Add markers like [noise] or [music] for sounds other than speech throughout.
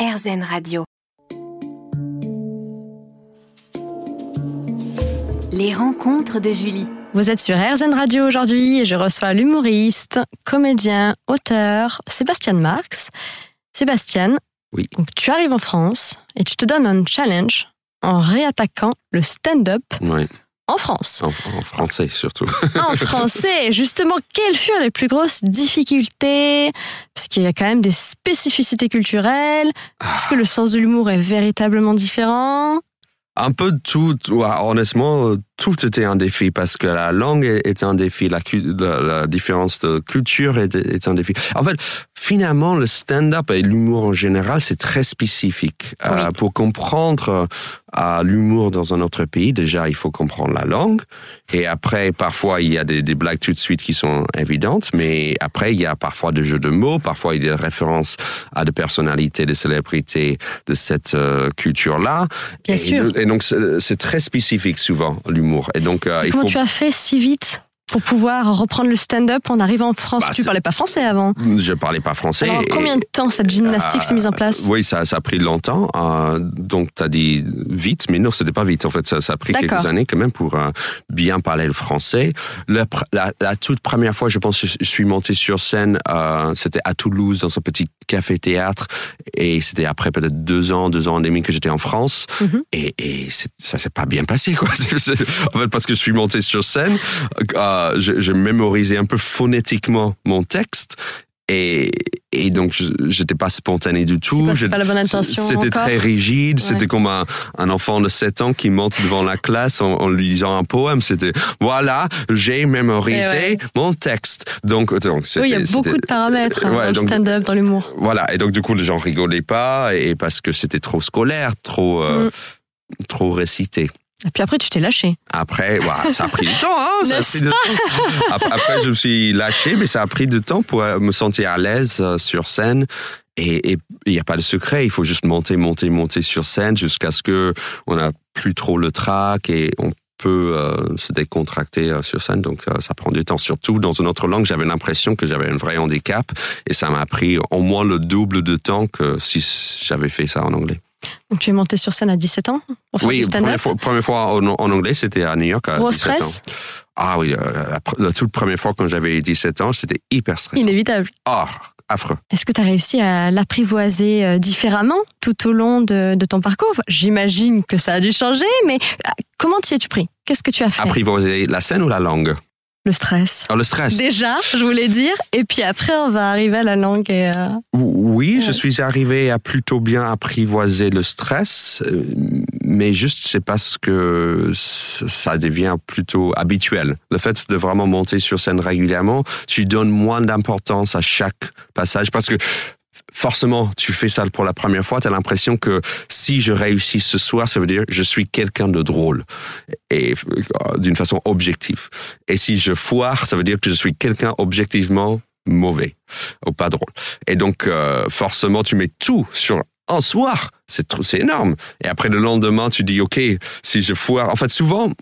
RZN Radio. Les rencontres de Julie. Vous êtes sur RZN Radio aujourd'hui et je reçois l'humoriste, comédien, auteur Sébastien Marx. Sébastien, Oui. donc tu arrives en France et tu te donnes un challenge en réattaquant le stand-up Ouais, en France. en, en français surtout. En français, justement, quelles furent les plus grosses difficultés? Parce qu'il y a quand même des spécificités culturelles. Est-ce que le sens de l'humour est véritablement différent? Un peu de tout, ouais, honnêtement, euh, tout était un défi parce que la langue est un défi, la, la, la différence de culture est, est un défi. En fait, finalement, le stand-up et l'humour en général, c'est très spécifique. Euh, pour comprendre euh, l'humour dans un autre pays, déjà, il faut comprendre la langue. Et après, parfois, il y a des, des blagues tout de suite qui sont évidentes, mais après, il y a parfois des jeux de mots, parfois il y a des références à des personnalités, des célébrités de cette euh, culture-là. Bien et, sûr. Et donc, c'est très spécifique souvent, l'humour. Et donc, euh, il Comment faut... tu as fait si vite pour pouvoir reprendre le stand-up en arrivant en France Bah, Tu parlais pas français avant. Je parlais pas français. Alors, combien de temps cette gymnastique Euh, s'est mise en place Oui, ça, ça a pris longtemps. Euh, donc, tu as dit vite, mais non, c'était pas vite. En fait, ça, ça a pris quelques années quand même pour euh, bien parler le français. La, pr- la, la toute première fois, je pense que je suis monté sur scène, euh, c'était à Toulouse, dans un petit café-théâtre. Et c'était après peut-être deux ans, deux ans et demi que j'étais en France. Mhm. Et, et ça s'est pas bien passé, quoi. [laughs] En fait, parce que je suis monté sur scène, euh, j'ai j'ai mémorisé un peu phonétiquement mon texte. Et, et donc, je- j'étais pas spontané du tout. Je- C'était très rigide. Ouais. C'était comme un, un enfant de 7 ans qui monte devant la classe en, en lui disant un poème. C'était, voilà, j'ai mémorisé Eh ouais. mon texte. Donc, donc Oui, il y a beaucoup de paramètres hein, Ouais, dans le stand-up, dans l'humour. Voilà. Et donc, du coup, les gens rigolaient pas et parce que c'était trop scolaire, trop, euh, Mm. trop récité. Et puis après, tu t'es lâché. Après, ça a pris du [laughs] temps. Hein, ça a pris du temps. Ap- Après, je me suis lâché, mais ça a pris du temps pour euh, me sentir à l'aise euh, sur scène. Et et il n'y a pas de secret, il faut juste monter, monter, monter sur scène jusqu'à ce que on n'a plus trop le trac et on peut euh, se décontracter euh, sur scène. Donc, euh, ça prend du temps. Surtout dans une autre langue, j'avais l'impression que j'avais un vrai handicap et ça m'a pris au moins le double de temps que si j'avais fait ça en anglais. Donc tu es monté sur scène à 17 ans pour faire Oui, première fois, première fois en, en anglais, c'était à New York à Gros 17 ans. stress Ah oui, euh, la, la toute première fois quand j'avais 17 ans, c'était hyper stressant. Inévitable. Ah, affreux. Est-ce que tu as réussi à l'apprivoiser euh, différemment tout au long de, de ton parcours? J'imagine que ça a dû changer, mais ah, comment t'y es-tu pris? Qu'est-ce que tu as fait? Apprivoiser la scène ou la langue? Le stress. Ah, Le stress. Déjà, je voulais dire, et puis après, on va arriver à la langue et... euh, Oui, Ouais. je suis arrivé à plutôt bien apprivoiser le stress, euh, mais juste c'est parce que ça devient plutôt habituel. Le fait de vraiment monter sur scène régulièrement, tu donnes moins d'importance à chaque passage parce que forcément, tu fais ça pour la première fois, tu as l'impression que si je réussis ce soir, ça veut dire que je suis quelqu'un de drôle et euh, d'une façon objective. Et si je foire, ça veut dire que je suis quelqu'un objectivement mauvais ou pas drôle. Et donc, euh, forcément, tu mets tout sur un soir. C'est c'est énorme. Et après, le lendemain, tu dis, OK, si je foire. En fait, souvent,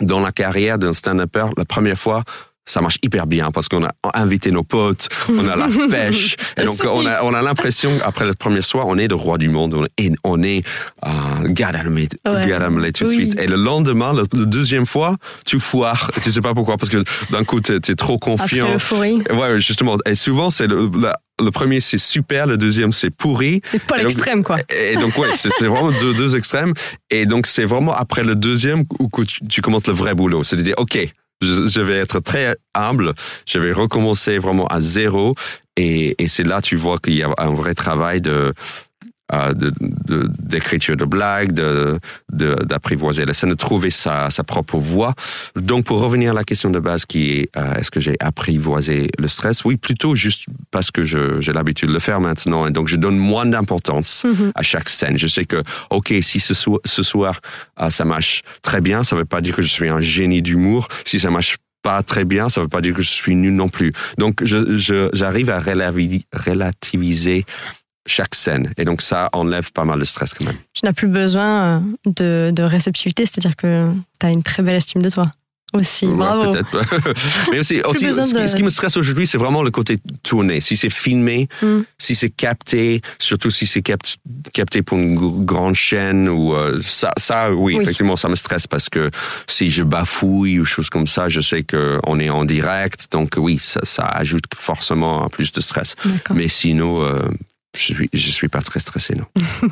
dans la carrière d'un stand-upper, la première fois, ça marche hyper bien parce qu'on a invité nos potes, on a la [laughs] pêche. Et donc, on a, on a l'impression, après le premier soir, on est le roi du monde. On est, on est euh, Ouais. Gadamlet tout de Oui. suite. Et le lendemain, le, le deuxième fois, tu foires. Tu sais pas pourquoi, parce que d'un coup, t'es es trop après confiant. l'euphorie. Ouais, justement. Et souvent, c'est le, la- le premier, c'est super, le deuxième, c'est pourri. C'est pas l'extrême, quoi. Et donc, ouais, c'est c'est vraiment deux, deux extrêmes. Et donc, c'est vraiment après le deuxième où tu, tu commences le vrai boulot. C'est-à-dire, OK, je, vais être très humble, je vais recommencer vraiment à zéro. Et, et c'est là, tu vois qu'il y a un vrai travail de euh, de- de- d'écriture de, blagues, de de- d'apprivoiser la scène, de trouver sa, sa propre voix. Donc, pour revenir à la question de base qui est euh, est-ce que j'ai apprivoisé le stress? Oui, plutôt juste parce que je- j'ai l'habitude de le faire maintenant. Et donc, je donne moins d'importance Mhm. à chaque scène. Je sais que, OK, si ce, so- ce soir, ah, ça marche très bien, ça ne veut pas dire que je suis un génie d'humour. Si ça marche pas très bien, ça ne veut pas dire que je suis nul non plus. Donc, je- je- j'arrive à relativiser chaque scène. Et donc, ça enlève pas mal de stress quand même. Tu n'as plus besoin euh, de, de réceptivité, c'est-à-dire que tu as une très belle estime de toi. aussi. Ouais, Bravo. [laughs] Mais aussi, ce, qui, de- ce qui me stresse aujourd'hui, c'est vraiment le côté tourné. Si c'est filmé, Mm. si c'est capté, surtout si c'est capt- capté pour une gr- grande chaîne ou euh, ça, ça, oui, Oui. effectivement, ça me stresse parce que si je bafouille ou choses comme ça, je sais que on est en direct, donc oui, ça, ça ajoute forcément plus de stress. D'accord. Mais sinon, euh, je suis, je suis pas très stressé, non. [laughs]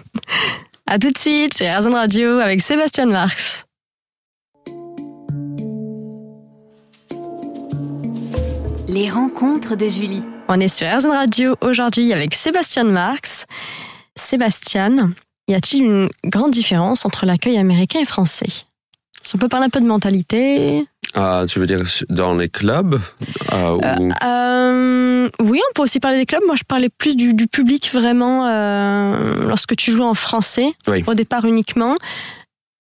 À tout de suite sur RZN Radio avec Sébastien Marx. Les rencontres de Julie. On est sur RZN Radio aujourd'hui avec Sébastien Marx. Sébastien, y a-t-il une grande différence entre l'accueil américain et français? Si on peut parler un peu de mentalité. Ah, tu veux dire dans les clubs? Euh, ou- Euh, oui, on peut aussi parler des clubs. Moi, je parlais plus du, du public vraiment euh, lorsque tu jouais en français, Oui. au départ uniquement.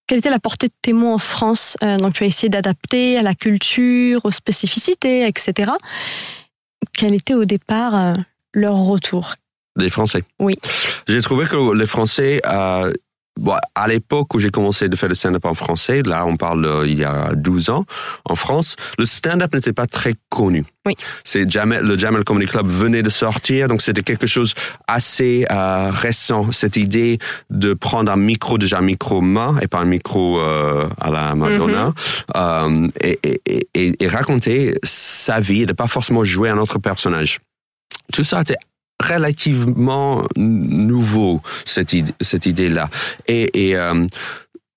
Quelle était la portée de tes mots en France? Donc, tu as essayé d'adapter à la culture, aux spécificités, etc. Quel était au départ leur retour? Des Français. Oui. J'ai trouvé que les Français, bon, à l'époque où j'ai commencé de faire le stand-up en français, là on parle euh, il y a 12 ans, en France, le stand-up n'était pas très connu. Oui. C'est Jamel, le Jamel Comedy Club venait de sortir, donc c'était quelque chose assez euh, récent, cette idée de prendre un micro, déjà un micro main et pas un micro euh, à la Madonna, euh, et, et, et, et raconter sa vie et de pas forcément jouer un autre personnage. Tout ça était relativement nouveau cette idée, cette idée-là. Et, et euh,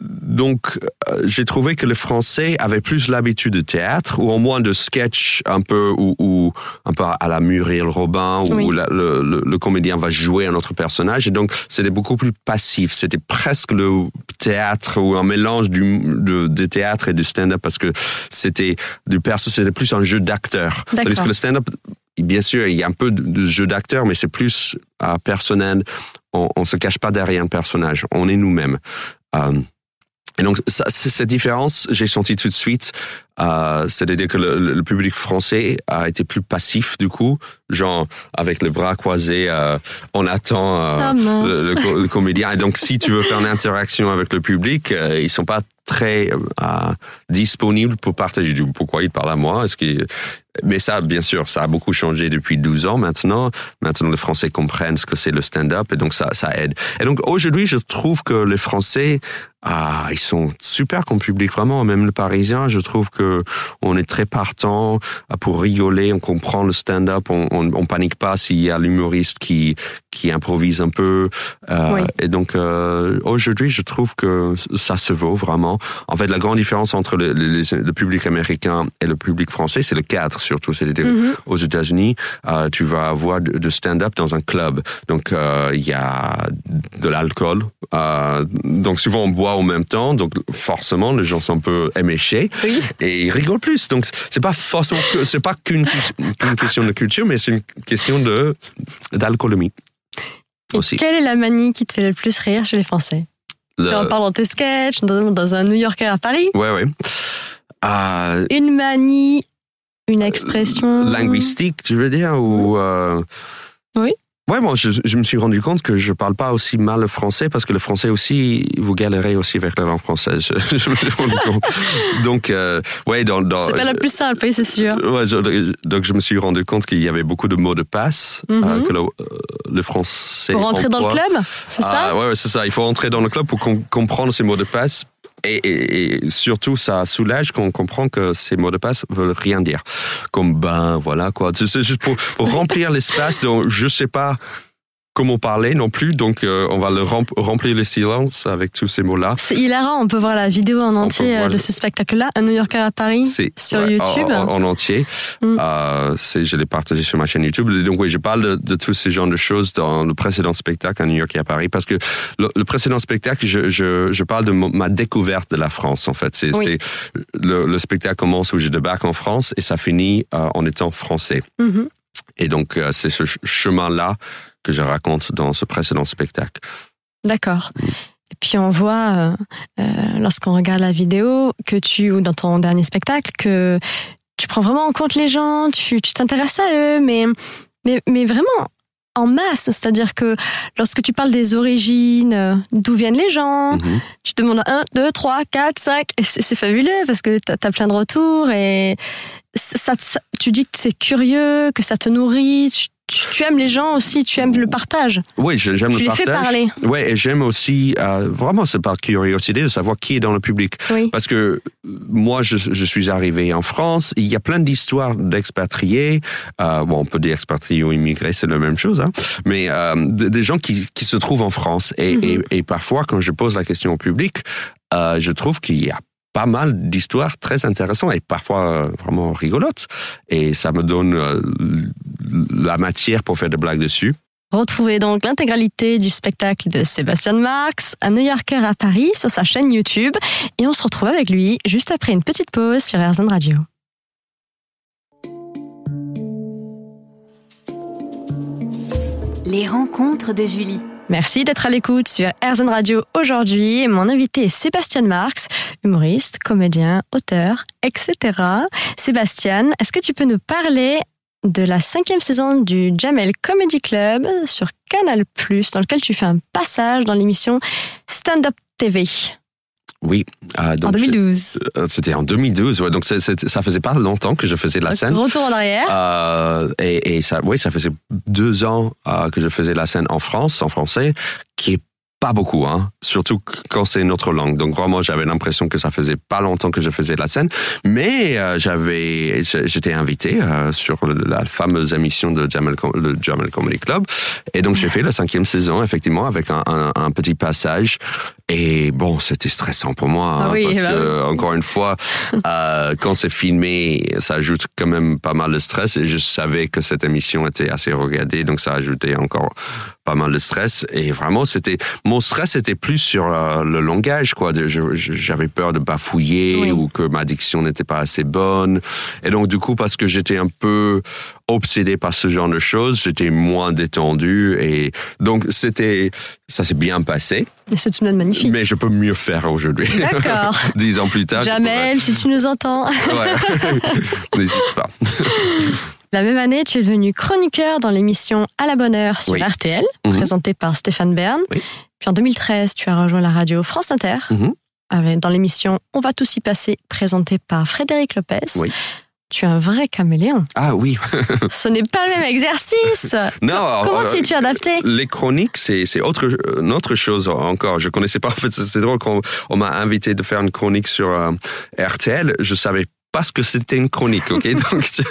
donc euh, j'ai trouvé que le français avait plus l'habitude de théâtre ou au moins de sketch un peu ou, ou un peu à la Muriel Robin où Oui. la- le, le, le comédien va jouer un autre personnage et donc c'était beaucoup plus passif. C'était presque le théâtre ou un mélange du de, de théâtre et du stand-up parce que c'était du perso, c'était plus un jeu d'acteur. Tandis que le stand-up Bien sûr, il y a un peu de, jeu d'acteur, mais c'est plus euh, personnel. On, on se cache pas derrière un personnage. On est nous-mêmes. Euh, et donc, ça, cette différence, j'ai senti tout de suite. Euh, C'est-à-dire que le, le public français a été plus passif du coup, genre avec les bras croisés, euh, on attend euh, Ah, le, le co- le comédien. Et donc, si tu veux faire une interaction avec le public, euh, ils sont pas très euh, disponibles pour partager. Du pourquoi il parle à moi? Est-ce qu'il mais ça, bien sûr, ça a beaucoup changé depuis 12 ans maintenant. Maintenant, les Français comprennent ce que c'est le stand-up et donc ça, ça aide. Et donc aujourd'hui, je trouve que les Français, ah, ils sont super comme public, vraiment. Même le Parisien, je trouve que on est très partant pour rigoler, on comprend le stand-up, on, on, on panique pas s'il y a l'humoriste qui qui improvise un peu. Euh, Oui. Et donc euh, aujourd'hui, je trouve que ça se vaut vraiment. En fait, la grande différence entre le, le- le public américain et le public français, c'est le cadre surtout. C'est-à-dire Mhm. aux États-Unis, euh, tu vas avoir de, stand-up dans un club. Donc euh, il y a de l'alcool. Euh, donc souvent on boit en même temps. Donc forcément les gens sont un peu éméchés Oui. et ils rigolent plus. Donc c'est pas forcément que c'est pas qu'une question de culture, mais c'est une question de d'alcoolémie aussi. quelle est la manie qui te fait le plus rire chez les Français? Le- Tu en parles dans tes sketchs, dans, dans un New Yorker à Paris. Ouais ouais. Euh, Une manie, une expression. linguistique, tu veux dire ou euh... Oui. Ouais, bon, je, je me suis rendu compte que je parle pas aussi mal le français parce que le français aussi, vous galérez aussi avec la langue française. Je, je me suis rendu compte. Donc, euh, ouais, dans, dans C'est pas la plus simple, c'est sûr. Ouais, je- donc je me suis rendu compte qu'il y avait beaucoup de mots de passe Mhm. euh, que le, euh, le français. Pour rentrer dans le emploie. club, c'est ça Ah, ouais, ouais, c'est ça. Il faut entrer dans le club pour com- comprendre ces mots de passe. Et, et- et surtout, ça soulage qu'on comprend que ces mots de passe veulent rien dire. Comme ben, voilà, quoi. C'est juste pour, pour [laughs] remplir l'espace dont je sais pas comment parler non plus. Donc, euh, on va le rem- remplir le silence avec tous ces mots-là. C'est hilarant, on peut voir la vidéo en entier euh, le- de ce spectacle-là, un New Yorker à Paris, sur ouais, YouTube. en, en- en entier. Mm. Euh, je l'ai partagé sur ma chaîne YouTube. Donc oui, je parle de, de tous ces genres de choses dans le précédent spectacle à New York et à Paris parce que le, le précédent spectacle, je, je, je parle de ma découverte de la France en fait. C'est, Oui. le, le spectacle commence où je débarque en France et ça finit euh, en étant français. Mhm. Et donc euh, c'est ce ch- chemin-là que je raconte dans ce précédent spectacle. D'accord. Et puis on voit, euh, euh, lorsqu'on regarde la vidéo, que tu, ou dans ton dernier spectacle, que tu prends vraiment en compte les gens, tu t'intéresses à eux, mais, mais, mais vraiment en masse. C'est-à-dire que lorsque tu parles des origines, euh, d'où viennent les gens, Mhm. tu demandes 1, 2, 3, 4, 5, et c'est fabuleux parce que tu as, plein de retours et ça, ça- tu dis que c'est curieux, que ça te nourrit, tu, tu- tu aimes les gens aussi, tu aimes le partage. Oui, j'aime Tu le les partage. fais parler. Ouais, et j'aime aussi euh, vraiment c'est par curiosité de savoir qui est dans le public. Oui. Parce que euh, moi, je, je suis arrivé en France. Il y a plein d'histoires d'expatriés. Euh, bon, on peut dire expatriés ou immigrés, c'est la même chose. Hein, mais euh, de- des gens qui, qui se trouvent en France. Et, Mhm. et, et parfois, quand je pose la question au public, je trouve qu'il y a pas mal d'histoires très intéressantes et parfois euh, vraiment rigolotes. Et ça me donne euh, la matière pour faire des blagues dessus. Retrouvez donc l'intégralité du spectacle de Sébastien Marx, un New Yorker à Paris, sur sa chaîne YouTube. Et on se retrouve avec lui juste après une petite pause sur RZN Radio. Les rencontres de Julie. Merci d'être à l'écoute sur RZN Radio aujourd'hui. Mon invité est Sébastien Marx, humoriste, comédien, auteur, etc. Sébastien, est-ce que tu peux nous parler de la cinquième saison du Jamel Comedy Club sur Canal+, dans lequel tu fais un passage dans l'émission Stand Up TV Oui. euh, en donc, 2012. Euh, C'était en 2012, ouais, donc ça faisait pas longtemps que je faisais de la scène. Retour en arrière. Euh, et, et ça, oui, ça faisait deux ans euh, que je faisais la scène en France, en français, qui est pas beaucoup, hein, surtout quand c'est une autre langue. Donc vraiment, j'avais l'impression que ça faisait pas longtemps que je faisais la scène, mais euh, j'avais, j'étais invité euh, sur la fameuse émission de Jamel, le Jamel Comedy Club, et donc j'ai fait la cinquième saison effectivement avec un, un, un petit passage. Et bon, c'était stressant pour moi Ah hein, oui, parce bah que encore une fois, euh, quand c'est filmé, ça ajoute quand même pas mal de stress. Et je savais que cette émission était assez regardée, donc ça ajoutait encore pas mal de stress. Et vraiment, c'était mon stress était plus sur euh, le langage, quoi. J'avais peur de bafouiller Oui. ou que ma diction n'était pas assez bonne. Et donc, du coup, parce que j'étais un peu obsédé par ce genre de choses, j'étais moins détendu. Et donc, c'était ça s'est bien passé, c'est une note magnifique. mais je peux mieux faire aujourd'hui. D'accord. [laughs] Dix ans plus tard. Jamel, si tu nous entends. Ouais. [laughs] N'hésite pas. [laughs] La même année, tu es devenu chroniqueur dans l'émission À la bonne heure sur Oui. RTL, Mhm. présentée par Stéphane Bern. Oui. Puis en 2013, tu as rejoint la radio France Inter Mhm. avec, dans l'émission On va tous y passer, présentée par Frédéric Lopez. Oui. Tu es un vrai caméléon. Ah oui. [laughs] Ce n'est pas le même exercice. Non. Comment euh, t'y es-tu adapté Les chroniques, c'est autre une autre chose encore. Je connaissais pas. En fait, c'est c'est drôle quand on m'a invité de faire une chronique sur euh, RTL. Je savais pas ce que c'était une chronique. Ok, [laughs] donc je-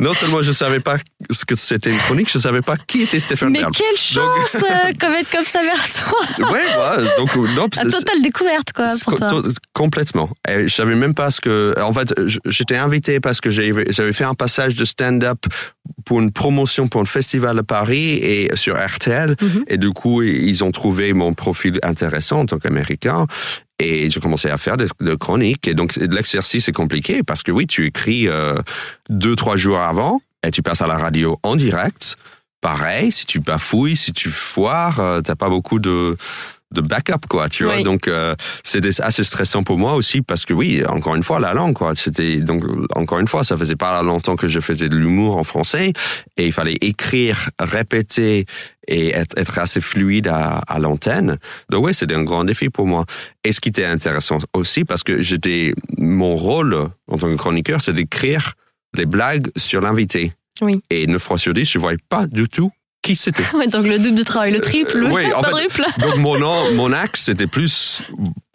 non seulement je savais pas ce que c'était une chronique, je savais pas qui était Stéphane Mais Bern. quelle chance euh, [laughs] comme être comme ça vers toi. Ouais, ouais, donc non, La totale découverte, quoi, pour co- toi. to- complètement. Et je savais même pas ce que. En fait, j'étais invité parce que j'avais fait un passage de stand-up pour une promotion pour un festival à Paris et sur RTL. Mhm. Et du coup, ils ont trouvé mon profil intéressant en tant qu'américain. Et j'ai commencé à faire des, des chroniques. Et donc, l'exercice est compliqué parce que oui, tu écris euh, deux, trois jours avant et tu passes à la radio en direct. Pareil, si tu bafouilles, si tu foires, euh, t'as pas beaucoup de de backup quoi tu vois. Oui. donc euh, c'était assez stressant pour moi aussi parce que oui encore une fois la langue quoi. C'était donc encore une fois ça faisait pas longtemps que je faisais de l'humour en français et il fallait écrire répéter et être, être assez fluide à, à l'antenne. Donc ouais c'était un grand défi pour moi. Et ce qui était intéressant aussi parce que j'étais mon rôle en tant que chroniqueur c'est d'écrire les blagues sur l'invité. Oui. et neuf fois sur dix je voyais pas du tout qui c'était? Ouais, donc le double de travail, le triple, Euh, oui, en fait, donc mon nom- mon axe c'était plus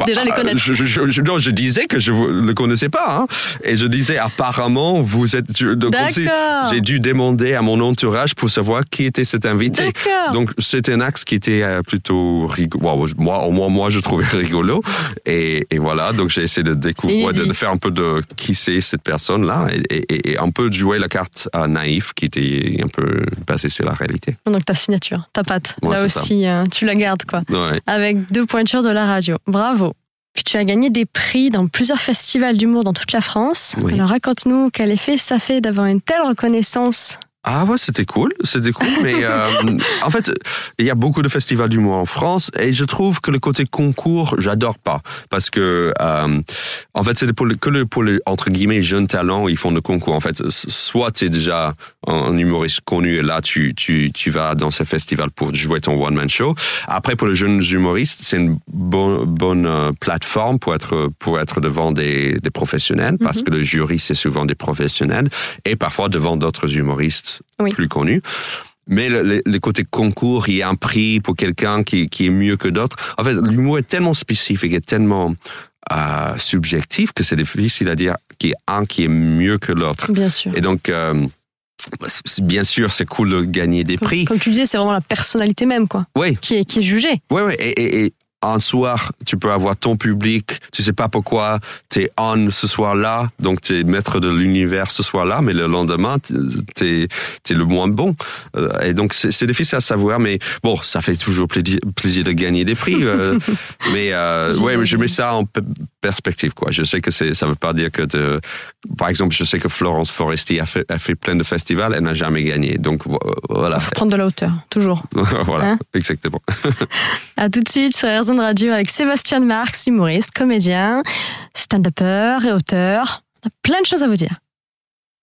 Déjà les connaître. Je, je, je, non, je disais que je ne le connaissais pas hein, et je disais apparemment vous êtes si D'accord. j'ai dû demander à mon entourage pour savoir qui était cet invité. D'accord. Donc c'était un axe qui était euh, plutôt rigolo. Moi, au moins moi je trouvais [laughs] rigolo et, et voilà donc j'ai essayé de découvrir, de, faire un peu de qui c'est cette personne là et, et, et un peu de jouer la carte euh, naïf qui était un peu basée sur la réalité. Donc ta signature, ta patte, Ouais, là aussi, euh, tu la gardes, quoi. Ouais. avec deux pointures de la radio. Bravo. Puis tu as gagné des prix dans plusieurs festivals d'humour dans toute la France. Oui. Alors raconte-nous quel effet ça fait d'avoir une telle reconnaissance Ah ouais, c'était cool, c'était cool. Mais [laughs] euh, en fait, il y a beaucoup de festivals d'humour en France et je trouve que le côté concours, j'adore pas parce que euh, en fait, c'est pour que le, pour les entre guillemets jeunes talents, ils font le concours. En fait, soit tu es déjà un humoriste connu et là tu tu tu vas dans ce festival pour jouer ton one man show. Après, pour les jeunes humoristes, c'est une bonne bonne euh, plateforme pour être pour être devant des des professionnels parce mm-hmm. que le jury c'est souvent des professionnels et parfois devant d'autres humoristes plus connu. Mais le, le, côté concours, il y a un prix pour quelqu'un qui, qui est mieux que d'autres. En fait, l'humour est tellement spécifique et tellement euh, subjectif que c'est difficile à dire qu'il y a un qui est mieux que l'autre. Bien sûr. Et donc, euh, bien sûr, c'est cool de gagner des prix. Comme tu disais, c'est vraiment la personnalité même, quoi. Oui. Qui est, qui est jugée. Oui, oui. Et, et, un soir, tu peux avoir ton public, tu sais pas pourquoi, tu es on ce soir-là, donc tu es maître de l'univers ce soir-là, mais le lendemain, tu es, le moins bon. Euh, et donc, c'est difficile à savoir, mais bon, ça fait toujours plaisir, plaisir de gagner des prix. Euh, [laughs] mais euh, ouais, je mets ça en perspective, quoi. Je sais que ça veut pas dire que, de, par exemple, je sais que Florence Foresti a fait, a fait plein de festivals, elle n'a jamais gagné. Donc, voilà. Faut prendre de la hauteur, toujours. [laughs] voilà, hein exactement. [laughs] à tout de suite sur de Radio avec Sébastien Marx, humoriste, comédien, stand-upper et auteur. On a plein de choses à vous dire.